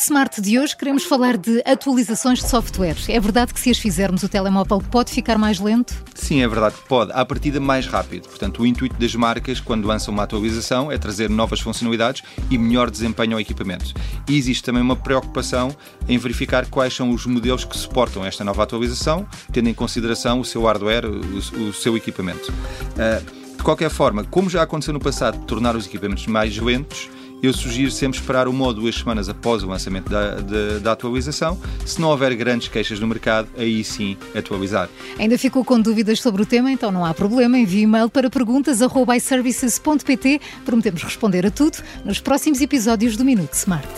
Smart de hoje queremos falar de atualizações de software. É verdade que se as fizermos o telemóvel pode ficar mais lento? Sim, é verdade que pode. À partida mais rápido. Portanto, o intuito das marcas quando lançam uma atualização é trazer novas funcionalidades e melhor desempenho ao equipamento. E existe também uma preocupação em verificar quais são os modelos que suportam esta nova atualização, tendo em consideração o seu hardware, o, o seu equipamento. Uh, de qualquer forma, como já aconteceu no passado, tornar os equipamentos mais lentos, eu sugiro sempre esperar uma ou duas semanas após o lançamento da, da, atualização. Se não houver grandes queixas no mercado, aí sim atualizar. Ainda ficou com dúvidas sobre o tema? Então não há problema. Envie e-mail para perguntas.iservices.pt. Prometemos responder a tudo nos próximos episódios do Minuto Smart.